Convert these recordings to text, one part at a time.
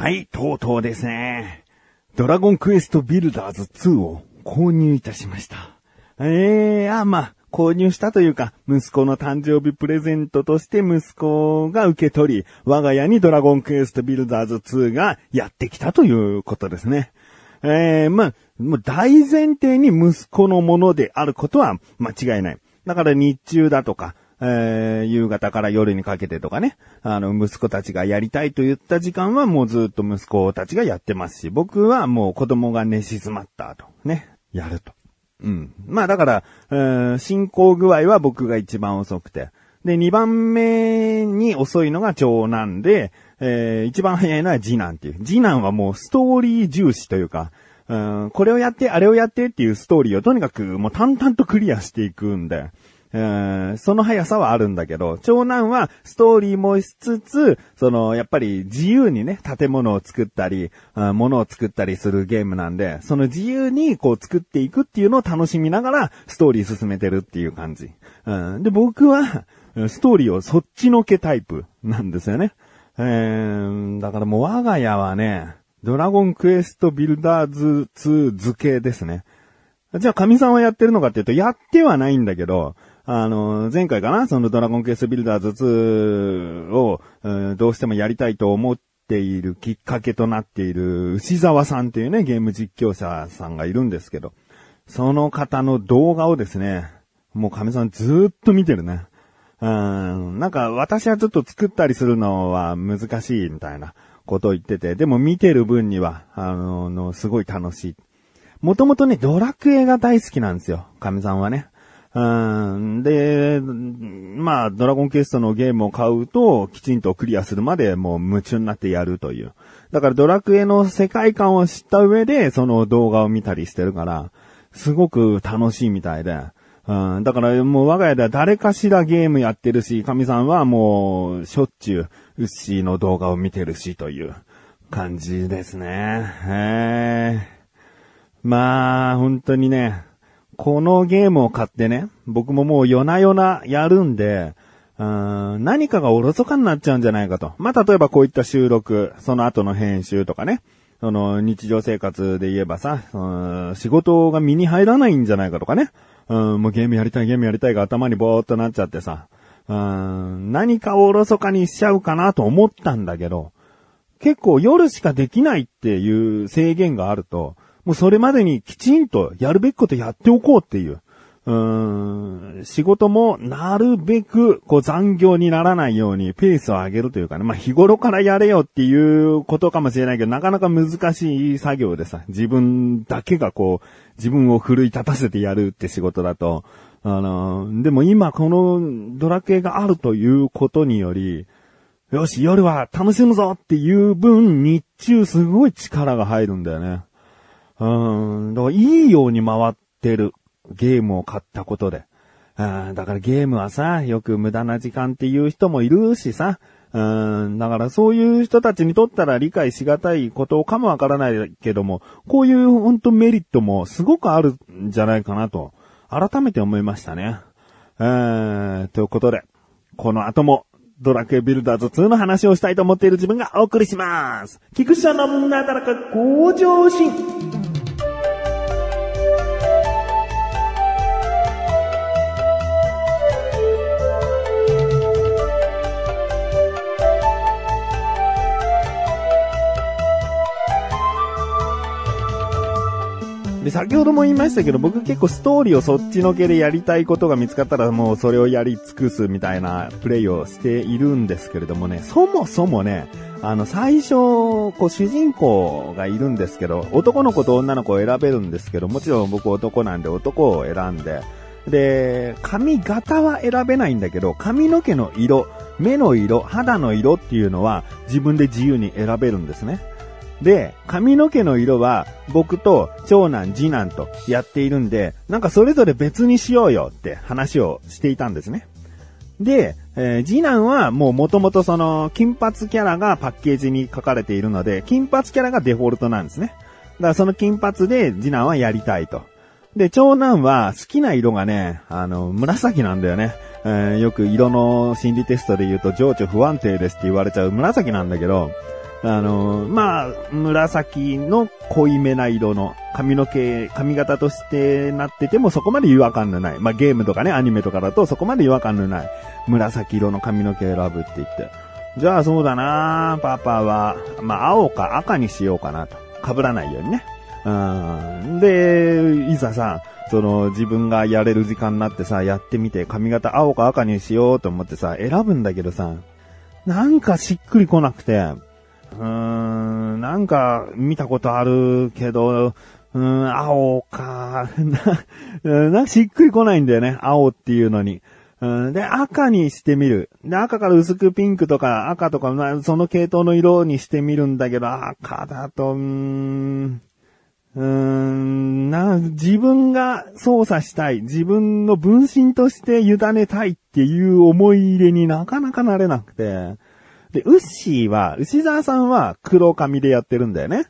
はい、とうとうですね。ドラゴンクエストビルダーズ2を購入いたしました。ええー、あ、まあ、購入したというか、息子の誕生日プレゼントとして息子が受け取り、我が家にドラゴンクエストビルダーズ2がやってきたということですね。ええー、まあ、大前提に息子のものであることは間違いない。だから日中だとか、えー、夕方から夜にかけてとかね、あの、息子たちがやりたいと言った時間はもうずっと息子たちがやってますし、僕はもう子供が寝静まった後、ね、やると。うん。まあだから、えー、進行具合は僕が一番遅くて。で、二番目に遅いのが長男で、えー、一番早いのは次男っていう。次男はもうストーリー重視というか、うん、これをやって、あれをやってっていうストーリーをとにかくもう淡々とクリアしていくんで、えー、その速さはあるんだけど、長男はストーリーもしつつ、その、やっぱり自由にね、建物を作ったり、物を作ったりするゲームなんで、その自由にこう作っていくっていうのを楽しみながら、ストーリー進めてるっていう感じ。うん、で、僕は、ストーリーをそっちのけタイプなんですよね。えー、だからもう我が家はね、ドラゴンクエストビルダーズ2付けですね。じゃあ、神さんはやってるのかっていうと、やってはないんだけど、あの、前回かなそのドラゴンクエストビルダーズ2を、うん、どうしてもやりたいと思っているきっかけとなっている牛沢さんっていうね、ゲーム実況者さんがいるんですけど、その方の動画をですね、もう神さんずっと見てるね。うん、なんか私はちょっと作ったりするのは難しいみたいなことを言ってて、でも見てる分には、あの、のすごい楽しい。もともとね、ドラクエが大好きなんですよ、神さんはね。うん。で、まあ、ドラゴンクエストのゲームを買うと、きちんとクリアするまでもう夢中になってやるという。だからドラクエの世界観を知った上で、その動画を見たりしてるから、すごく楽しいみたいで。うん。だからもう我が家では誰かしらゲームやってるし、神さんはもう、しょっちゅう、ウッシーの動画を見てるしという感じですね。へー。まあ、本当にね、このゲームを買ってね、僕ももう夜な夜なやるんで、うん何かがおろそかになっちゃうんじゃないかと。まあ、例えばこういった収録、その後の編集とかね、その日常生活で言えばさ、うん仕事が身に入らないんじゃないかとかね、うんもうゲームやりたいゲームやりたいが頭にぼーっとなっちゃってさ、うん何かをおろそかにしちゃうかなと思ったんだけど、結構夜しかできないっていう制限があると、もうそれまでにきちんとやるべきことやっておこうっていう。うーん、仕事もなるべくこう残業にならないようにペースを上げるというかね、まあ日頃からやれよっていうことかもしれないけど、なかなか難しい作業でさ、自分だけがこう、自分を奮い立たせてやるって仕事だと、あの、でも今このドラクエがあるということにより、よし、夜は楽しむぞっていう分、日中すごい力が入るんだよね。うん、だからいいように回ってるゲームを買ったことで。うん、だからゲームはさ、よく無駄な時間っていう人もいるしさ、うん、だからそういう人たちにとったら理解しがたいことかもわからないけども、こういう本当メリットもすごくあるんじゃないかなと、改めて思いましたね。うん、ということで、この後もドラクエビルダーズ2の話をしたいと思っている自分がお送りします。菊池さんのなだらか向上心。で、先ほども言いましたけど、僕結構ストーリーをそっちのけでやりたいことが見つかったらもうそれをやり尽くすみたいなプレイをしているんですけれどもね、そもそもね、あの、最初、こう、主人公がいるんですけど、男の子と女の子を選べるんですけど、もちろん僕男なんで男を選んで、で、髪型は選べないんだけど、髪の毛の色、目の色、肌の色っていうのは自分で自由に選べるんですね。で、髪の毛の色は僕と長男、次男とやっているんで、なんかそれぞれ別にしようよって話をしていたんですね。で、えー次男はもう元々その金髪キャラがパッケージに書かれているので、金髪キャラがデフォルトなんですね。だからその金髪で次男はやりたいと。で、長男は好きな色がね、あの、紫なんだよね。えーよく色の心理テストで言うと情緒不安定ですって言われちゃう紫なんだけど、あの、まあ、紫の濃いめな色の髪の毛、髪型としてなっててもそこまで違和感のない。まあ、ゲームとかね、アニメとかだとそこまで違和感のない紫色の髪の毛選ぶって言って。じゃあそうだなパパは、まあ、青か赤にしようかなと。被らないようにね。うん。で、いざさ、その自分がやれる時間になってさ、やってみて髪型青か赤にしようと思ってさ、選ぶんだけどさ、なんかしっくりこなくて、うーん、なんか見たことあるけど、うん、青か、な、なしっくりこないんだよね、青っていうのに。うん、で、赤にしてみる。で、赤から薄くピンクとか赤とか、まあ、その系統の色にしてみるんだけど、赤だと、うーん、うん、な、自分が操作したい、自分の分身として委ねたいっていう思い入れになかなかなれなくて。で、ウッシーは、牛沢さんは黒髪でやってるんだよね。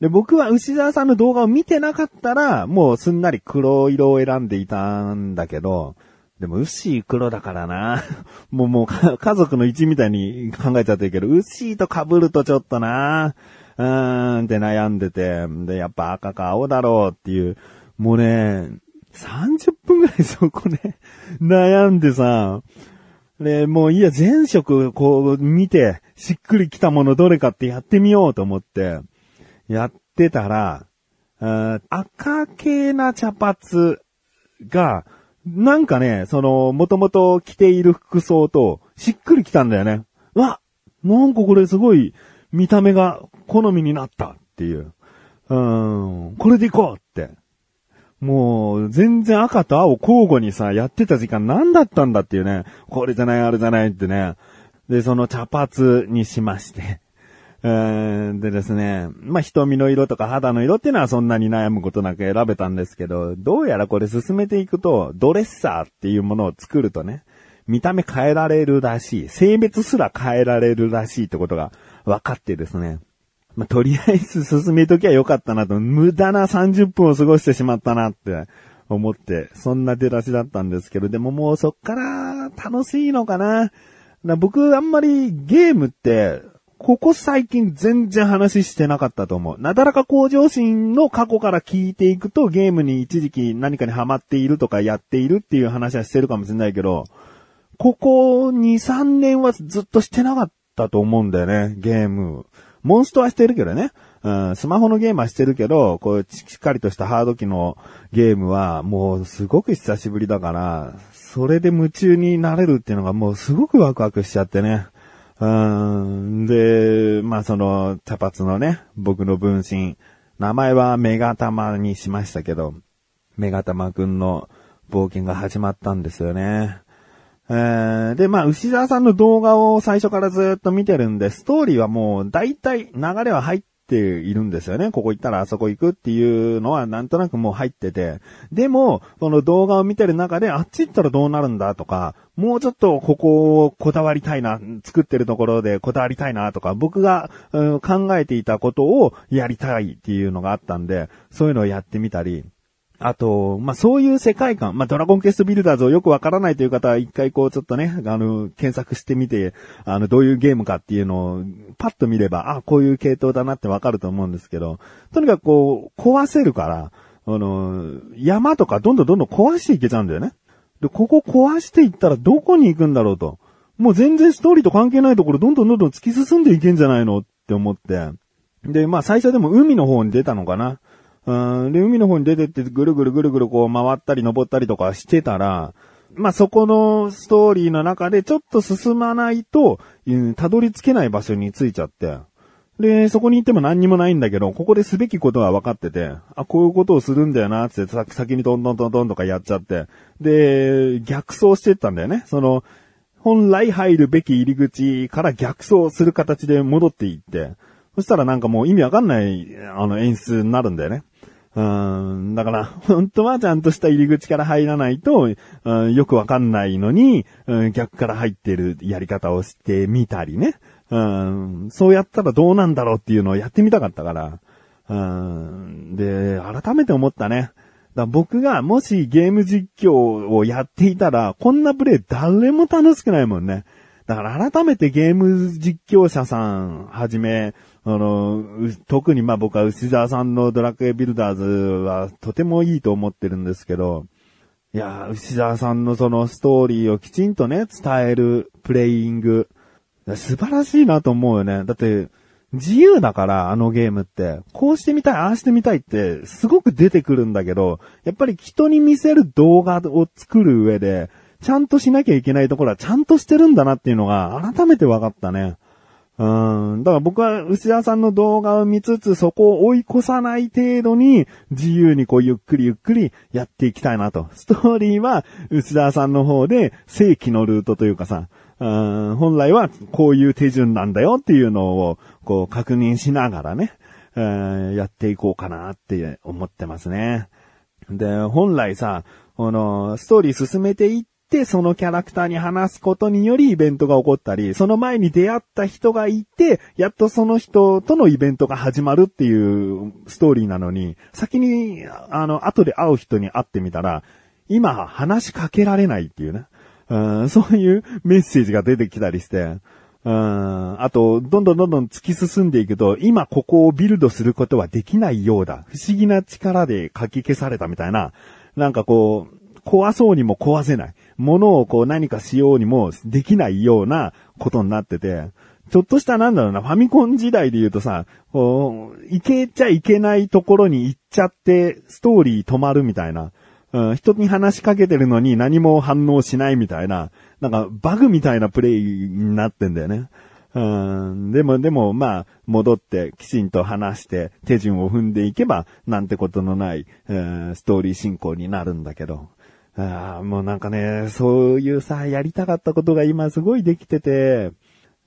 で、僕は牛沢さんの動画を見てなかったら、もうすんなり黒色を選んでいたんだけど、でも、ウッシー黒だからな。もうもう家族の一みたいに考えちゃってるけど、ウッシーと被るとちょっとな。うーんって悩んでて、で、やっぱ赤か青だろうっていう、もうね、30分ぐらいそこね、悩んでさ、で、もういいや、全色こう見て、しっくりきたものどれかってやってみようと思って、やってたら、赤系な茶髪が、なんかね、その、もともと着ている服装と、しっくりきたんだよね。わなんかこれすごい、見た目が好みになったっていう。うん、これでいこう。もう、全然赤と青交互にさ、やってた時間何だったんだっていうね。これじゃない、あれじゃないってね。で、その茶髪にしまして。でですね、まあ、瞳の色とか肌の色っていうのはそんなに悩むことなく選べたんですけど、どうやらこれ進めていくと、ドレッサーっていうものを作るとね、見た目変えられるらしい。性別すら変えられるらしいってことが分かってですね。まあ、とりあえず進めときゃよかったなと、無駄な30分を過ごしてしまったなって思って、そんな出だしだったんですけど、でももうそっから楽しいのかな。な僕あんまりゲームって、ここ最近全然話してなかったと思う。なだらか向上心の過去から聞いていくとゲームに一時期何かにハマっているとかやっているっていう話はしてるかもしれないけど、ここ2、3年はずっとしてなかったと思うんだよね、ゲーム。モンストはしてるけどね。うん、スマホのゲームはしてるけど、こう、しっかりとしたハード機のゲームは、もうすごく久しぶりだから、それで夢中になれるっていうのがもうすごくワクワクしちゃってね。うん、で、まあその、茶髪のね、僕の分身、名前はメガタマにしましたけど、メガタマくんの冒険が始まったんですよね。えー、で、まあ、牛沢さんの動画を最初からずっと見てるんで、ストーリーはもう大体流れは入っているんですよね。ここ行ったらあそこ行くっていうのはなんとなくもう入ってて。でも、この動画を見てる中で、あっち行ったらどうなるんだとか、もうちょっとここをこだわりたいな、作ってるところでこだわりたいなとか、僕が、うん、考えていたことをやりたいっていうのがあったんで、そういうのをやってみたり、あと、まあ、そういう世界観、まあ、ドラゴンクエストビルダーズをよくわからないという方は一回こうちょっとね、あの、検索してみて、あの、どういうゲームかっていうのをパッと見れば、あ、こういう系統だなってわかると思うんですけど、とにかくこう、壊せるから、あの、山とかどんどんどんどん壊していけちゃうんだよね。で、ここ壊していったらどこに行くんだろうと。もう全然ストーリーと関係ないところどんどんどんどん突き進んでいけんじゃないのって思って。で、まあ最初でも海の方に出たのかな。うん、で、海の方に出てってぐるぐるぐるぐるこう回ったり登ったりとかしてたら、まあ、そこのストーリーの中でちょっと進まないと、うん、たどり着けない場所に着いちゃって、で、そこに行っても何にもないんだけど、ここですべきことは分かってて、あ、こういうことをするんだよな、つって先にトントントントンとかやっちゃって、で、逆走してったんだよね。その、本来入るべき入り口から逆走する形で戻っていって、そしたらなんかもう意味わかんない、あの演出になるんだよね。うん、だから、本当はちゃんとした入り口から入らないと、うん、よくわかんないのに、うん、逆から入ってるやり方をしてみたりね。うん、そうやったらどうなんだろうっていうのをやってみたかったから。うん、で、改めて思ったね。だ僕がもしゲーム実況をやっていたら、こんなプレイ誰も楽しくないもんね。だから改めてゲーム実況者さんはじめ、あの、特にまあ僕は牛沢さんのドラクエビルダーズはとてもいいと思ってるんですけど、いや牛沢さんのそのストーリーをきちんとね、伝えるプレイング、素晴らしいなと思うよね。だって、自由だから、あのゲームって。こうしてみたい、ああしてみたいって、すごく出てくるんだけど、やっぱり人に見せる動画を作る上で、ちゃんとしなきゃいけないところはちゃんとしてるんだなっていうのが改めて分かったね。うん。だから僕は牛田さんの動画を見つつ、そこを追い越さない程度に、自由にこうゆっくりゆっくりやっていきたいなと。ストーリーは、牛田さんの方で正規のルートというかさ、うん本来はこういう手順なんだよっていうのを、こう確認しながらね、やっていこうかなって思ってますね。で、本来さ、この、ストーリー進めていっ、そのキャラクターに話すことによりイベントが起こったり、その前に出会った人がいて、やっとその人とのイベントが始まるっていうストーリーなのに、先に、あの、後で会う人に会ってみたら、今話しかけられないっていうね。うん、そういうメッセージが出てきたりして、うん、あと、どんどんどんどん突き進んでいくと、今ここをビルドすることはできないようだ。不思議な力でかき消されたみたいな、なんかこう、怖そうにも壊せない。ものをこう何かしようにもできないようなことになってて、ちょっとしたなんだろうな、ファミコン時代で言うとさ、こう、行けちゃいけないところに行っちゃって、ストーリー止まるみたいな。うん、人に話しかけてるのに何も反応しないみたいな、なんかバグみたいなプレイになってんだよね。うん、でも、でも、まあ、戻ってきちんと話して手順を踏んでいけば、なんてことのない、えー、ストーリー進行になるんだけど。あもうなんかね、そういうさ、やりたかったことが今すごいできてて、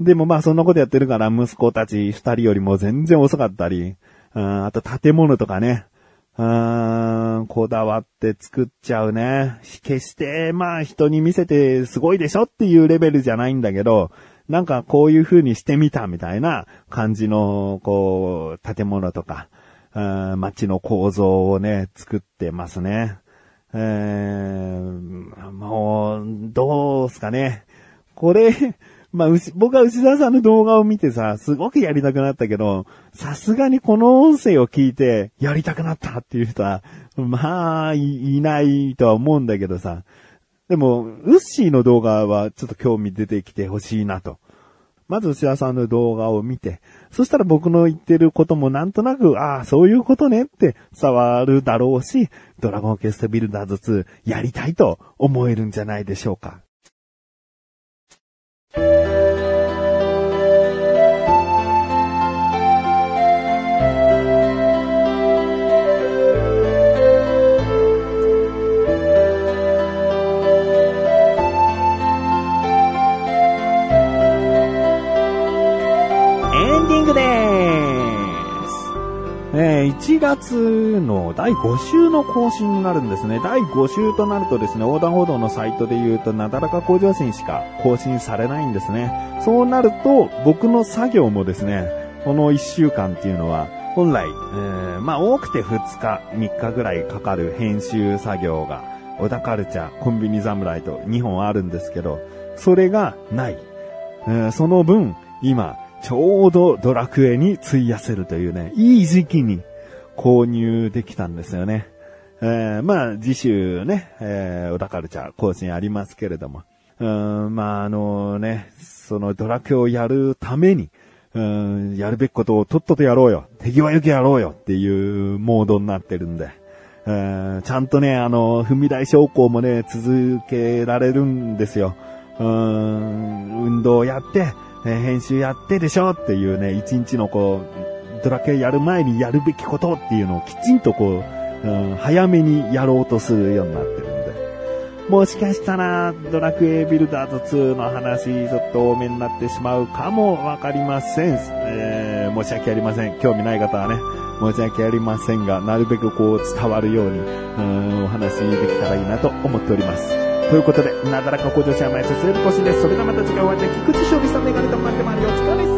でもまあそんなことやってるから息子たち二人よりも全然遅かったり、ああと建物とかね、あこだわって作っちゃうね。決してまあ人に見せてすごいでしょっていうレベルじゃないんだけど、なんかこういう風にしてみたみたいな感じの、こう、建物とか、街の構造をね、作ってますね。えー、もう、どうすかね。これ、まあ、僕は内田さんの動画を見てさ、すごくやりたくなったけど、さすがにこの音声を聞いて、やりたくなったっていう人は、まあい、いないとは思うんだけどさ。でも、ウッシーの動画はちょっと興味出てきてほしいなと。まず牛田さんの動画を見て、そしたら僕の言ってることもなんとなく、ああ、そういうことねって触るだろうし、ドラゴンケストビルダーズ2やりたいと思えるんじゃないでしょうか。1月の第5週の更新になるんですね。第5週となるとですね、横断歩道のサイトで言うと、なだらか向上心しか更新されないんですね。そうなると、僕の作業もですね、この1週間っていうのは、本来、えー、まあ多くて2日、3日ぐらいかかる編集作業が、小田カルチャー、コンビニ侍と2本あるんですけど、それがない。えー、その分、今、ちょうどドラクエに費やせるというね、いい時期に購入できたんですよね。えー、まあ、次週ね、えー、小田カルチャー更新ありますけれども。うん、まあ、あのね、そのドラクエをやるために、うん、やるべきことをとっととやろうよ。手際よくやろうよっていうモードになってるんで。えー、ちゃんとね、あの、踏み台昇降もね、続けられるんですよ。うん、運動やって、え編集やってでしょっていうね、一日のこう、ドラクエやる前にやるべきことっていうのをきちんとこう、うん、早めにやろうとするようになってるんで。もしかしたら、ドラクエビルダーズ2の話、ちょっと多めになってしまうかもわかりません。えー、申し訳ありません。興味ない方はね、申し訳ありませんが、なるべくこう伝わるように、うん、お話できたらいいなと思っております。ということで、なだらか向上者前進める腰です。それではまた次回お会いでき、菊池勝利さんメガネと待ってまりお疲れ様